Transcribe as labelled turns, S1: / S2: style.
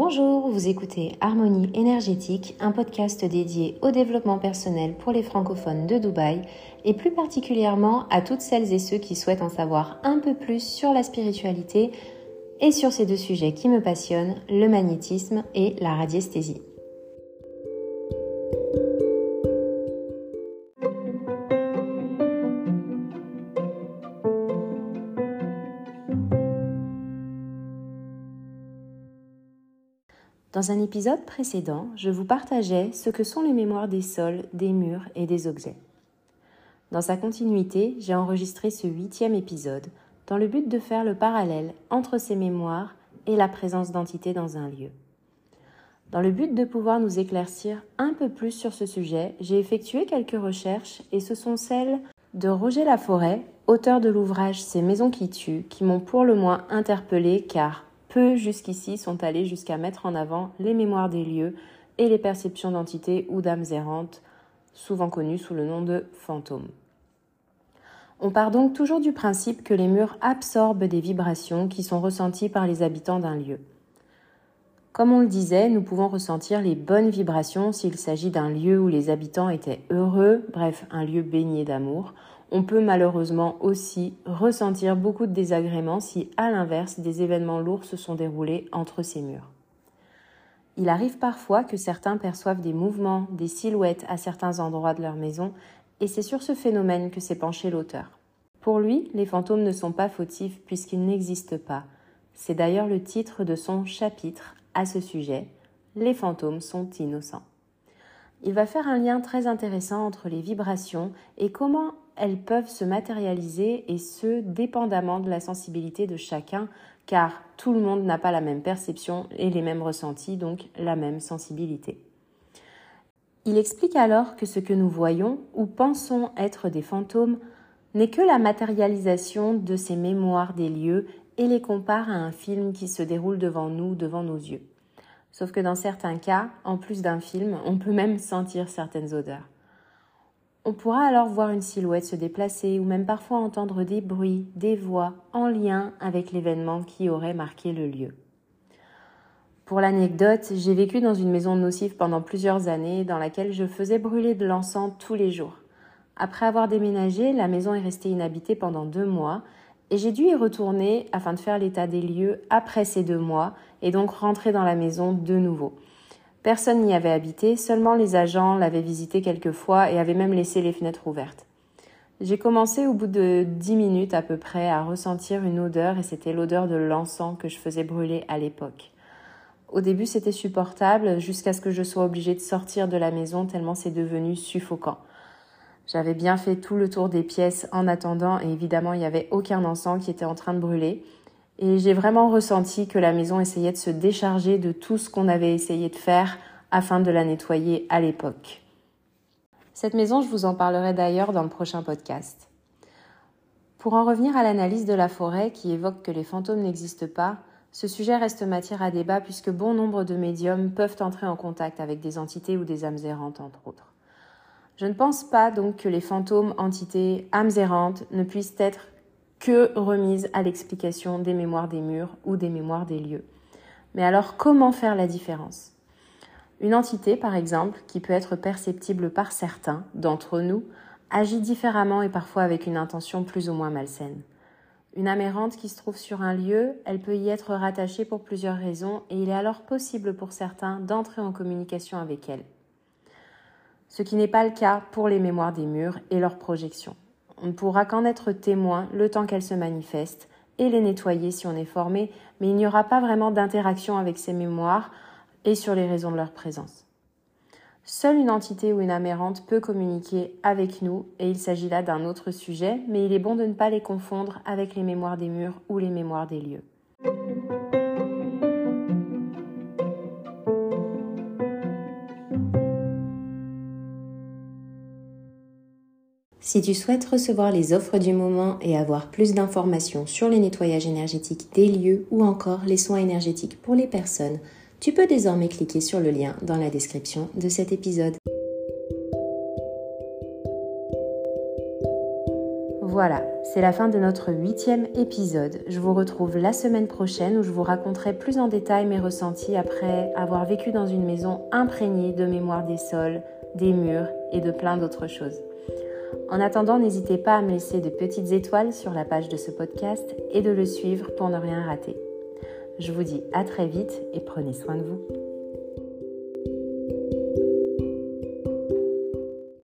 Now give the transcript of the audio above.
S1: Bonjour, vous écoutez Harmonie énergétique, un podcast dédié au développement personnel pour les francophones de Dubaï et plus particulièrement à toutes celles et ceux qui souhaitent en savoir un peu plus sur la spiritualité et sur ces deux sujets qui me passionnent, le magnétisme et la radiesthésie. Dans un épisode précédent, je vous partageais ce que sont les mémoires des sols, des murs et des objets. Dans sa continuité, j'ai enregistré ce huitième épisode dans le but de faire le parallèle entre ces mémoires et la présence d'entités dans un lieu. Dans le but de pouvoir nous éclaircir un peu plus sur ce sujet, j'ai effectué quelques recherches et ce sont celles de Roger Laforêt, auteur de l'ouvrage Ces maisons qui tuent, qui m'ont pour le moins interpellé car peu jusqu'ici sont allés jusqu'à mettre en avant les mémoires des lieux et les perceptions d'entités ou d'âmes errantes, souvent connues sous le nom de fantômes. On part donc toujours du principe que les murs absorbent des vibrations qui sont ressenties par les habitants d'un lieu. Comme on le disait, nous pouvons ressentir les bonnes vibrations s'il s'agit d'un lieu où les habitants étaient heureux, bref, un lieu baigné d'amour, on peut malheureusement aussi ressentir beaucoup de désagréments si, à l'inverse, des événements lourds se sont déroulés entre ces murs. Il arrive parfois que certains perçoivent des mouvements, des silhouettes à certains endroits de leur maison, et c'est sur ce phénomène que s'est penché l'auteur. Pour lui, les fantômes ne sont pas fautifs puisqu'ils n'existent pas. C'est d'ailleurs le titre de son chapitre à ce sujet. Les fantômes sont innocents. Il va faire un lien très intéressant entre les vibrations et comment elles peuvent se matérialiser et ce, dépendamment de la sensibilité de chacun, car tout le monde n'a pas la même perception et les mêmes ressentis, donc la même sensibilité. Il explique alors que ce que nous voyons ou pensons être des fantômes n'est que la matérialisation de ces mémoires des lieux et les compare à un film qui se déroule devant nous, devant nos yeux. Sauf que dans certains cas, en plus d'un film, on peut même sentir certaines odeurs. On pourra alors voir une silhouette se déplacer ou même parfois entendre des bruits, des voix en lien avec l'événement qui aurait marqué le lieu. Pour l'anecdote, j'ai vécu dans une maison nocive pendant plusieurs années dans laquelle je faisais brûler de l'encens tous les jours. Après avoir déménagé, la maison est restée inhabitée pendant deux mois et j'ai dû y retourner afin de faire l'état des lieux après ces deux mois et donc rentrer dans la maison de nouveau. Personne n'y avait habité, seulement les agents l'avaient visité quelques fois et avaient même laissé les fenêtres ouvertes. J'ai commencé au bout de dix minutes à peu près à ressentir une odeur et c'était l'odeur de l'encens que je faisais brûler à l'époque. Au début c'était supportable jusqu'à ce que je sois obligée de sortir de la maison tellement c'est devenu suffocant. J'avais bien fait tout le tour des pièces en attendant et évidemment il n'y avait aucun encens qui était en train de brûler. Et j'ai vraiment ressenti que la maison essayait de se décharger de tout ce qu'on avait essayé de faire afin de la nettoyer à l'époque. Cette maison, je vous en parlerai d'ailleurs dans le prochain podcast. Pour en revenir à l'analyse de la forêt qui évoque que les fantômes n'existent pas, ce sujet reste matière à débat puisque bon nombre de médiums peuvent entrer en contact avec des entités ou des âmes errantes entre autres. Je ne pense pas donc que les fantômes, entités, âmes errantes ne puissent être que remise à l'explication des mémoires des murs ou des mémoires des lieux. Mais alors comment faire la différence? Une entité, par exemple, qui peut être perceptible par certains d'entre nous, agit différemment et parfois avec une intention plus ou moins malsaine. Une amérante qui se trouve sur un lieu, elle peut y être rattachée pour plusieurs raisons et il est alors possible pour certains d'entrer en communication avec elle. Ce qui n'est pas le cas pour les mémoires des murs et leurs projections. On ne pourra qu'en être témoin le temps qu'elles se manifestent et les nettoyer si on est formé, mais il n'y aura pas vraiment d'interaction avec ces mémoires et sur les raisons de leur présence. Seule une entité ou une amérante peut communiquer avec nous et il s'agit là d'un autre sujet, mais il est bon de ne pas les confondre avec les mémoires des murs ou les mémoires des lieux. Si tu souhaites recevoir les offres du moment et avoir plus d'informations sur les nettoyages énergétiques des lieux ou encore les soins énergétiques pour les personnes, tu peux désormais cliquer sur le lien dans la description de cet épisode. Voilà, c'est la fin de notre huitième épisode. Je vous retrouve la semaine prochaine où je vous raconterai plus en détail mes ressentis après avoir vécu dans une maison imprégnée de mémoire des sols, des murs et de plein d'autres choses. En attendant, n'hésitez pas à me laisser de petites étoiles sur la page de ce podcast et de le suivre pour ne rien rater. Je vous dis à très vite et prenez soin de vous.